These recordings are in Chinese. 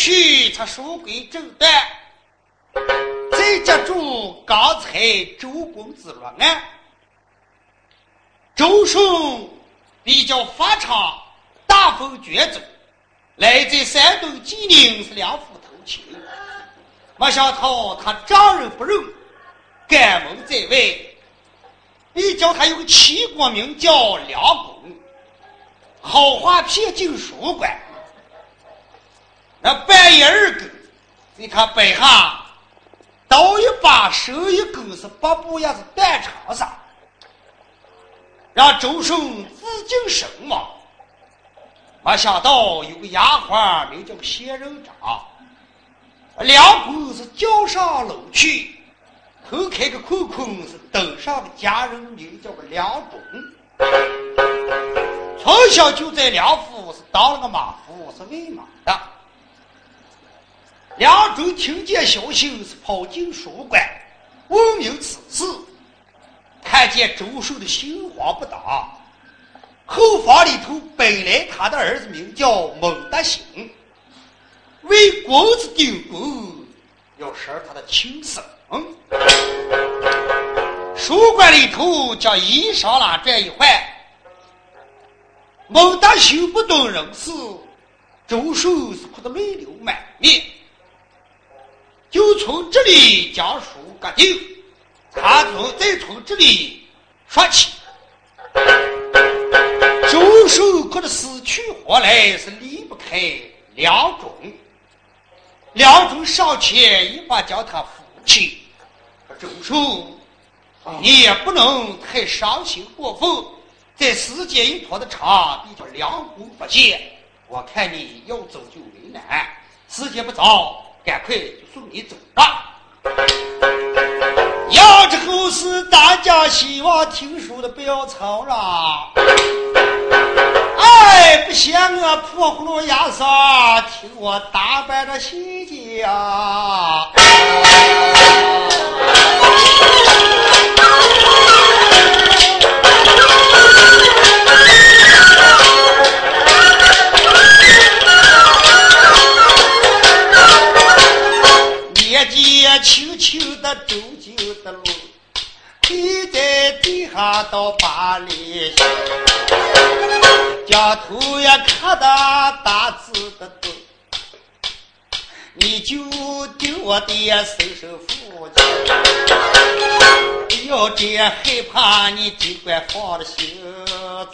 去，他书归正段。再接住刚才周公子落案，周顺比较发长，大风卷走，来自山东济宁是两府投亲。没想到他丈人不仁，赶门在外，你叫他有个齐国名叫梁公，好话骗进书馆。那半夜二更，给他摆下刀一把，手一勾，是八步也是断肠上，让周顺自尽身亡。没想到有个丫鬟名叫仙人掌，两公是叫上楼去，头开个空空是登上个家人名叫个梁中，从小就在梁府是当了个马夫，是喂马的。梁中听见消息，是跑进书馆，问明此事。看见周寿的心慌不当，后房里头本来他的儿子名叫孟德兴，为公子顶功，要杀他的亲生。书馆里头将衣裳拉转一换，孟德兴不懂人事，周寿是哭得泪流满面。就从这里将书割定，他从再从这里说起。周寿可的死去活来是离不开梁中，梁中上前一把将他扶起。周寿，你也不能太伤心过分，在时间一拖的长，比较良工不见。我看你要走就为难，时间不早。赶快就送你走吧。要这后事，大家希望听书的不要吵了。哎，不嫌我破葫芦牙上，听我打扮的细节啊。轻轻的走进的路，跪在地下到八里香，将头也磕得大字的多，你就丢我的收收父亲，不要这样害怕，你尽管放了心，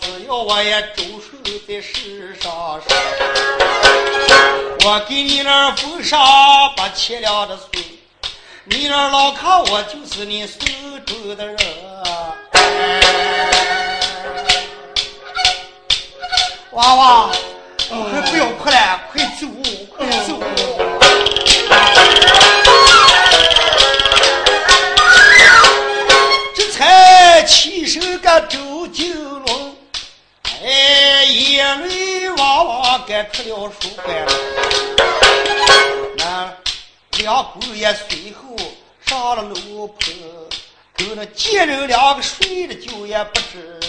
只要我也周守在世上，我给你那封上八千两的税。你那老看我就是你手中的人，娃娃，快不要哭了，快走，快走。这才起身个周金龙，哎，眼泪汪汪该哭了书馆。两姑爷随后上了楼坡，跟那贱人两个睡了觉也不知。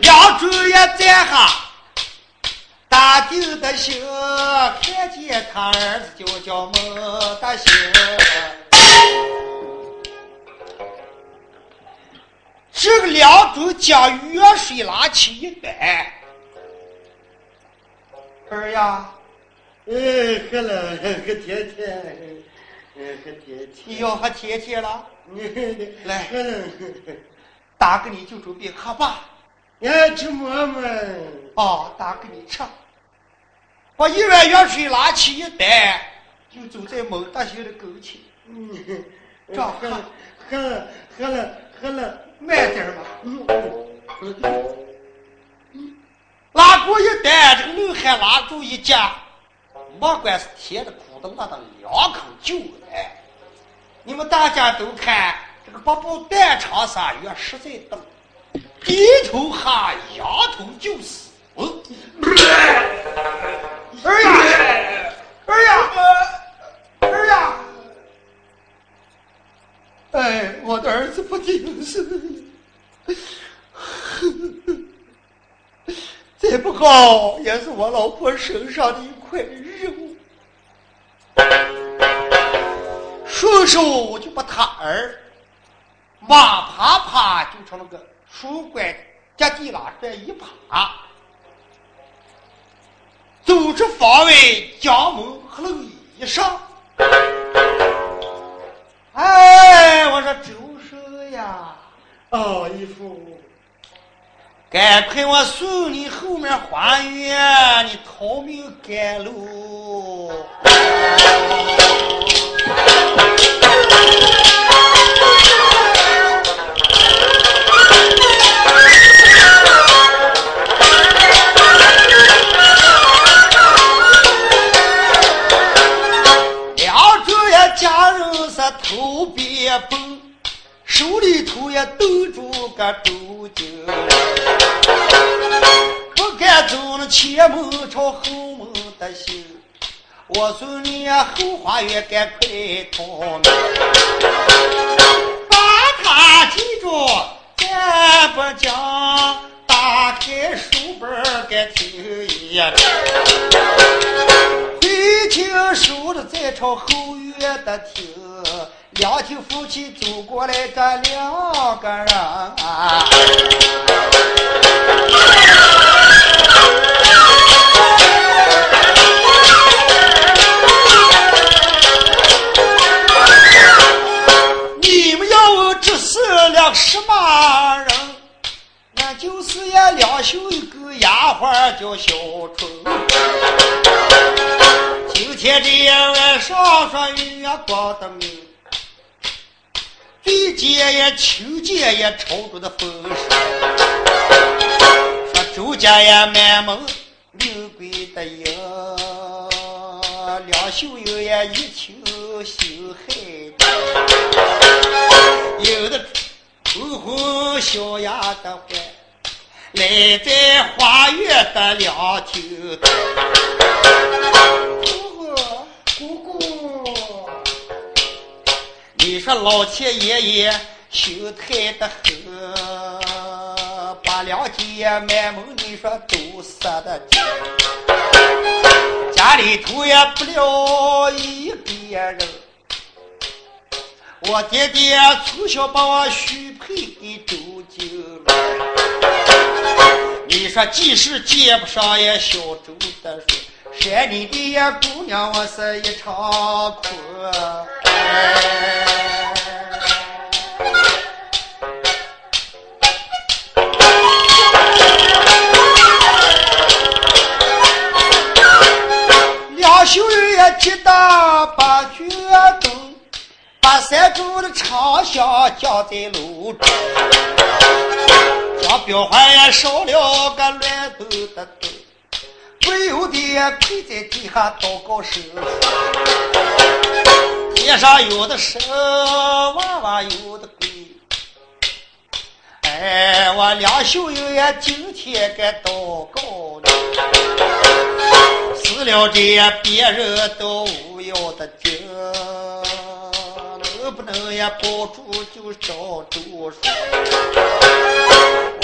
两主爷站下，大定的心，看见他儿子就叫孟大兴。这个两主将热水拉起一端，儿呀。哎，喝了，喝甜甜。你要喝甜甜了？来，喝了。打给你就准备喝吧。哎，吃馍馍。哦，打给你吃。把一碗药水拿起一担，就走在某大兴的跟前。嗯，这样喝，喝了，喝了，喝了，慢点吧。嗯嗯。拉过一担，这个女孩拉住一夹。莫管是甜的苦的拉到两口酒来。你们大家都看这个八宝蛋长沙月实在等，低头哈仰头就死。儿呀，儿呀，儿呀！哎，我的儿子不听是，再不好也是我老婆身上的一块肉。顺手就把他儿马啪啪就朝那个书柜脚底拉这一趴。走出房外，将门合了一上。哎，我说周叔呀，哦，义父，赶快我送你后面花园，你逃命赶路。我送你后花园，赶快逃命，把它记住，咱不讲。打开书本该听一遍，会听书的再朝后院的听。两庭夫妻走过来个两个人，啊什么人？那就是呀，两袖一个丫鬟叫小春。今天这晚上说月光的明。最近也秋见也朝着的风声，说周家也满门名贵的哟，两袖有也一听心害有的红红小丫的怀，来在花园的两头。姑姑。你说老天爷爷心太的很，把两姐满门你说都杀的尽，家里头也不了一个人。我爹爹从小把我许配给周金龙你说即使见不上也小周的说，山里的姑娘我是一场空。两袖也急得把决灯，把三柱的长香架在楼中，将标花也烧了个乱斗的斗，不由得跪在地下祷告声。天上有的神，娃娃有的鬼。哎，我两袖友也今天该祷告了，死了这别人都无要的紧，能不能也保住就照着说。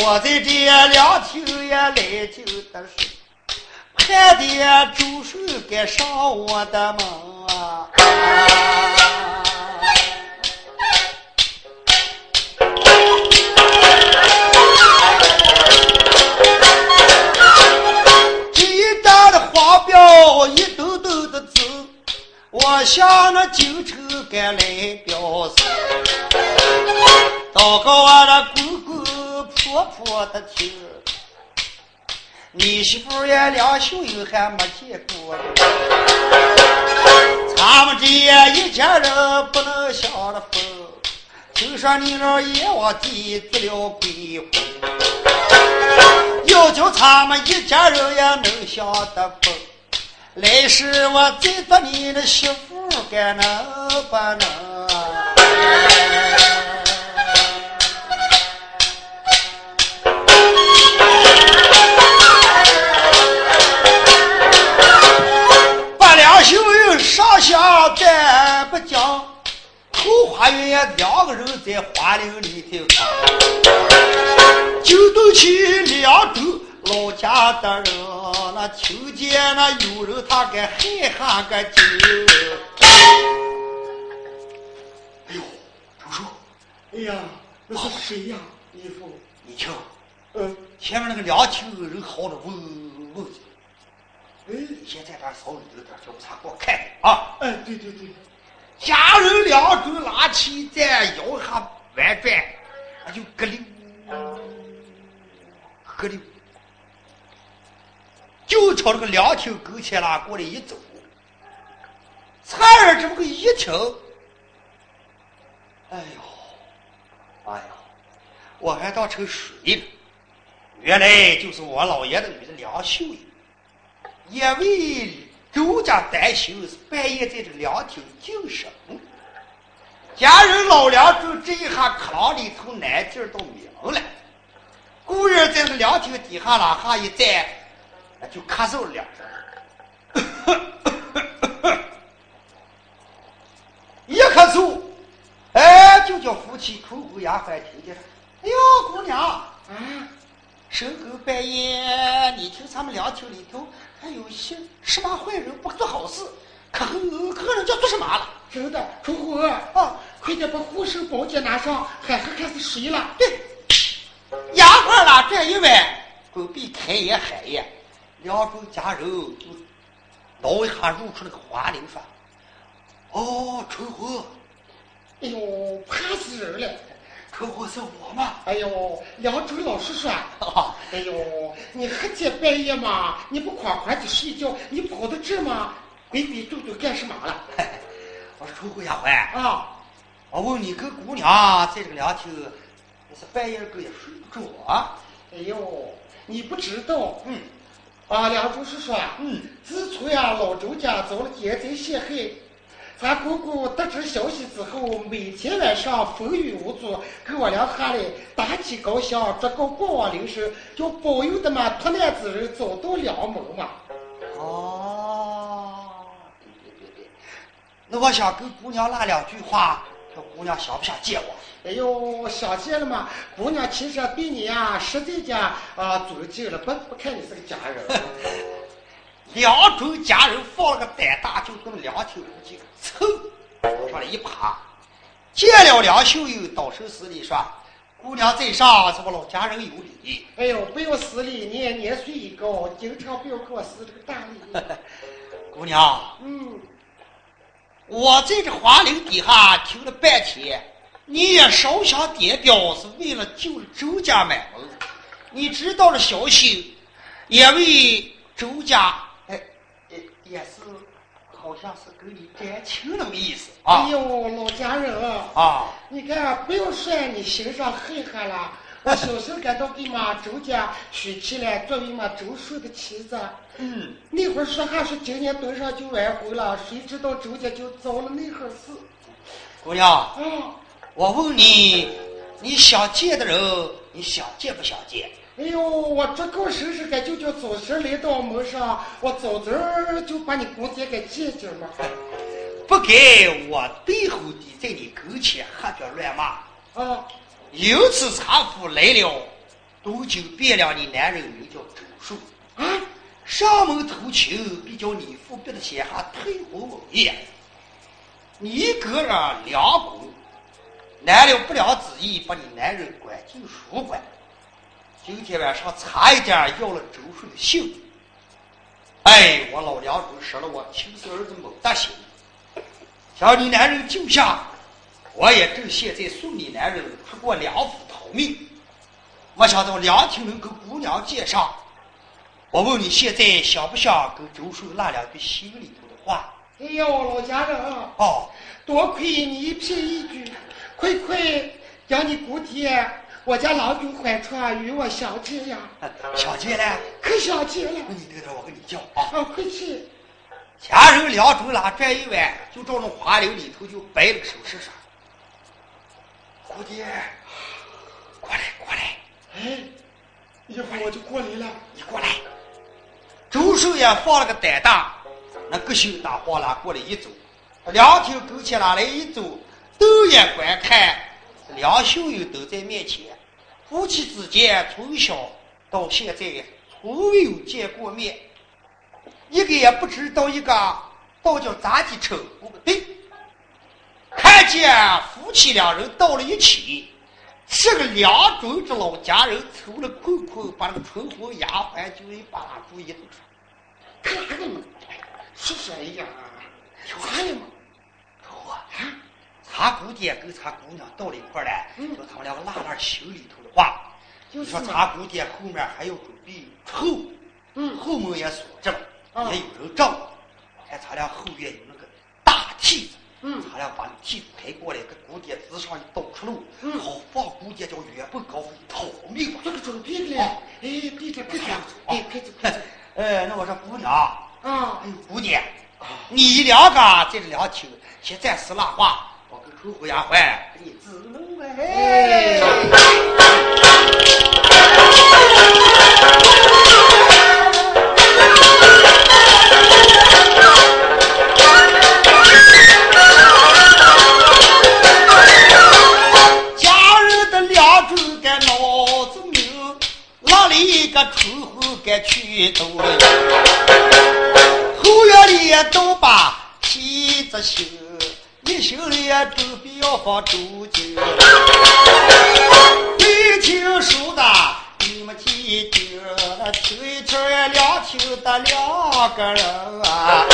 我在这两天也来劲的是。看的周叔该上我的门啊！我向那京城赶来表示，祷告我的公公婆婆的听。你媳妇也两袖友还没见过，咱们这一家人不能享了福。听说你那阎王地得了鬼魂，要叫咱们一家人也能享得福。来世我再做你的媳妇，该能不能？把两袖人上下再不讲，后花园两个人在花林里头就都去两周老家的人，那听见那有人他该喊喊个叫。哎呦，周叔，哎呀，那是谁呀？义父，你瞧，嗯，前面那个两厅人嚎的嗡嗡的，哎，先在这儿扫里头点，叫他给我看看啊！哎，对对对，家人两手拉起，在腰下弯转，那就咯溜咯溜，就朝这个凉亭跟前啦过来一走，灿儿这么个一听，哎呦，哎呀，我还当成水了，原来就是我老爷的女儿梁秀英，因为周家担心是半夜在这凉亭净身，家人老梁就这一下客廊里头难劲儿都明了。故人在这凉亭底下拉下一站，那就咳嗽了两声。一咳嗽，哎，就叫夫妻口口牙还听见了。哎呦，姑娘，啊，深更半夜，你听他们凉亭里头还有些什么坏人不做好事，可恨可恨人家做什么了？真的，楚虎啊，快点把护身宝剑拿上，海河开始水了。对，牙坏了，这一歪，狗比开眼海眼，两种家人就挠一下入出那个花铃说：“哦，春红，哎呦，怕死人了！春红是我吗？哎呦，梁州老师说，啊，哎呦，你黑天半夜嘛，你不快快的睡觉，你跑到这嘛，鬼鬼祟祟干什么了？我说春红丫鬟，啊，我问你跟姑娘在这个凉亭，你是半夜个也睡不着啊？哎呦，你不知道，嗯啊，梁州是说，嗯，自从呀老周家遭了奸贼陷害，咱姑姑得知消息之后，每天晚上风雨无阻，给我俩喊来打起高香，祝告过往灵神，要保佑的嘛脱难之人找到良谋嘛。哦，对对对对，那我想跟姑娘拉两句话，看姑娘想不想见我？哎呦，想见了嘛，姑娘其实对你呀实在讲啊尊敬了，不不看你是个 家人。两种家人放了个胆大，就跟凉亭附近蹭往上来一爬，见了梁秀英，倒手施礼说：“姑娘在上，是我老家人有礼。哎呦，不要失礼，你也年岁已高，经常不要给我施这个大礼。姑娘，嗯，我在这花林底下听了半天，你也烧香点表，是为了救周家满门。你知道了消息，也为周家，哎，也也是，好像是跟你感情那么意思啊哎呦，老家人啊，啊！你看，不要说你心上恨恨了。我小时候感到给嘛周家娶妻了，作为嘛周叔的妻子。嗯，那会儿说还是今年冬上就完婚了，谁知道周家就遭了那回事。姑娘，啊，我问你，你想见的人，你想见不想见？哎呦，我这够生日该就叫早些来到门上，我早早就把你姑爹给见见了。不该我背后的在你跟前喝着乱骂。啊，有此茶府来了，东京汴梁的男人名叫周树，啊，上门偷情，比较你父辈的钱还退婚文业。你个人两公，难了不良之意，把你男人关进书馆。今天晚上差一点要了周顺的性命。哎，我老梁中失了我亲生儿子蒙大心，将你男人救下。我也正现在送你男人出过梁府逃命，没想到梁亭能跟姑娘见上。我问你现在想不想跟周顺那两句心里头的话？哎呦，老家人啊，哦，多亏你一片一句，快快将你姑爹我家郎中怀传与我相见呀！相见了，可相见了那你等等，我跟你叫啊。啊，快去！家人两周拉转一弯，就照那花柳里头就摆了个手势上。姑爹，过来过来，哎，一会儿我就过来了。你过来。周寿也放了个胆大，那个秀大黄拉过来一走，两条狗前拉来一走，都眼观看，两秀友都在面前，夫妻之间从小到现在从未有见过面，一个也不知道一个到底咋的称呼对。看见夫妻两人到了一起，这个两中之老家人抽了空空，把那个春红丫鬟就一把拉住一头说：“干啥呢嘛？说说哎呀，啥了嘛？我啊，他姑爹跟他姑娘到了一块儿了，说他们两个拉拉心里头的话。就说他姑爹后面还要准备后，嗯后门也锁着了，啊也有人照。看他俩后院有那个大梯子，嗯他俩把那梯子抬过来，给姑爹支上一道出路，嗯好放姑爹叫原本高飞逃命吧。这个准备的嘞。哎，别着别着，哎，快走快走。哎，那我说姑娘，啊哎，呦，姑爹，你两个在这两厅先暂时拉话，我跟春红丫鬟给你指路哎。家人的两种个脑子明，拉了一个春红该去走了。后院里都把梯子修，一修了也准备要放周景。没听说的，你们听听，那听一听也两听的两个人啊。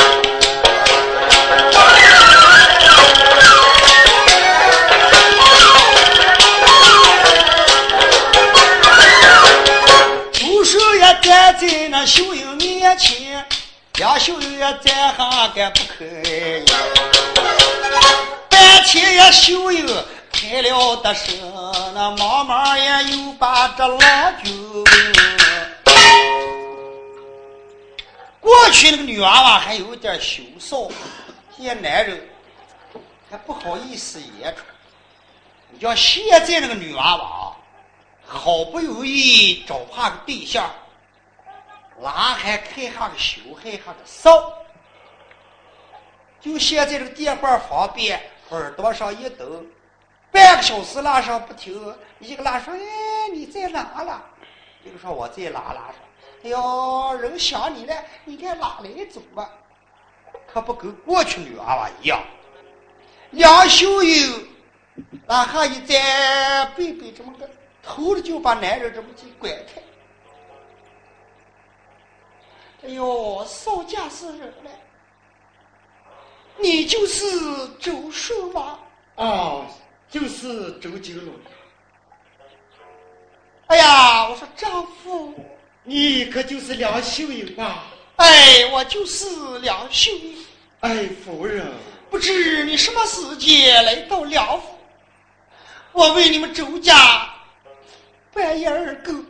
朱寿也站在那秀英面前，两秀英也站下个不吭声。半天也秀英开了的声，那妈妈也又把这郎君。过去那个女娃娃还有点羞臊，见男人还不好意思言出。你像现在那个女娃娃啊，好不容易找怕个对象，哪还开哈个羞，还哈个臊？就现在这个电话方便，耳朵上一抖，半个小时拉上不停，一个拉说：“哎，你在哪了？”一个说：“我在哪拉上。”哎呦，人想你了，你该哪来走吧？可不跟过去女娃娃一样，两袖友哪下一站，背背这么个头了，就把男人这么给拐开。哎呦，少驾是人了，你就是周叔吗？哦，就是周金龙。哎呀，我说丈夫，你可就是梁秀英吧？哎，我就是梁秀英。哎，夫人，不知你什么时间来到梁府？我为你们周家半夜二更，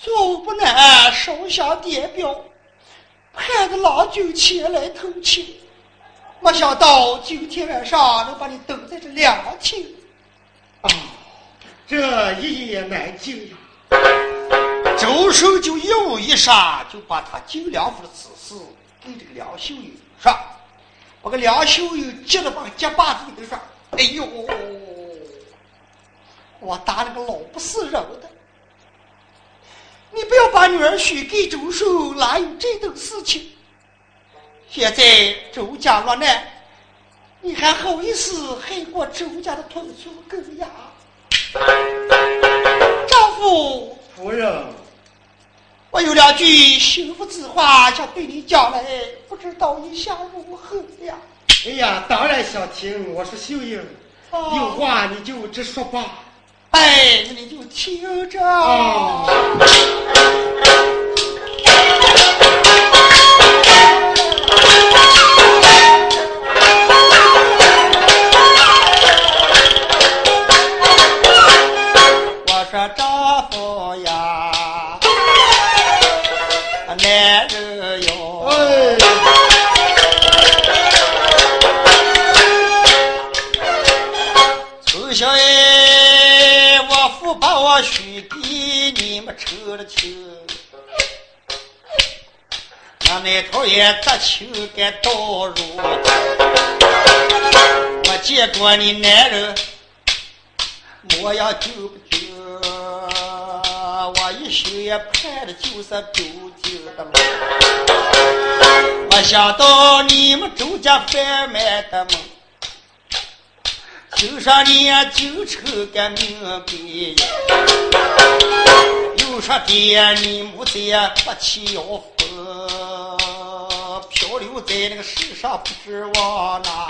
坐无不难，烧香点表，盼着郎君前来投亲。没想到今天晚上能把你等在这两厅。啊，这一言难尽呀。周寿就一五一十就把他进梁府的此事给这个梁秀英说，把个梁秀英急得把结巴子给说：“哎呦，我打了个老不是人的！你不要把女儿许给周寿，哪有这等事情？现在周家落难，你还好意思害过周家的同族根呀？丈夫。”夫人，我有两句心腹之话想对你讲来，不知道你想如何呀？哎呀，当然想听。我说秀英，哦有话你就直说吧。哎，那你就听着。哦也得求该到如今，我见过你男人模样就不就，我一心也盼的就是周家的梦。我想到你们周家贩卖的梦，就说你就抽个命病，又说爹你母子不起要。在那个世上不指望哪，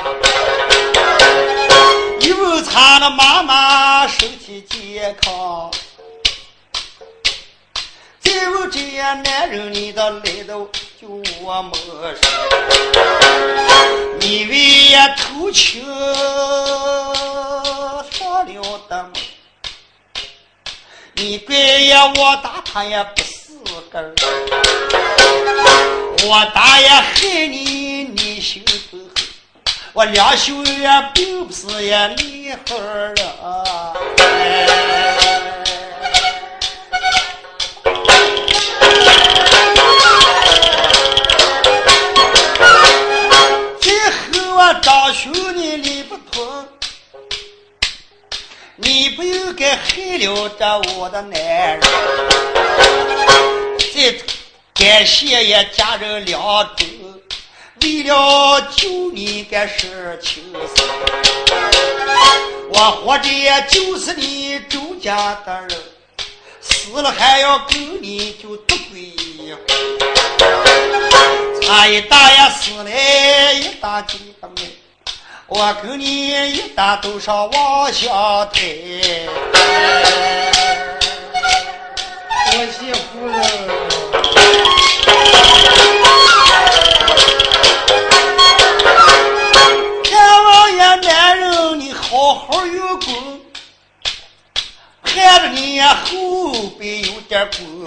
一问他的妈妈身体健康，再问这男人你的来到就我陌生，你为呀偷情上了的梦，你怪呀我打他也不是根儿。我大爷害你，你心不狠；我两兄也并不是也厉害人。最后我张兄你理不通，你不应该害了这我的男人。再。感谢也家人两周，为了救你个事情我活着也就是你周家的人，死了还要跟你就对一回。差一大也死了一大几个妹，我跟你一大都上往下抬。我媳妇人。老员工看着你呀后背有点儿疼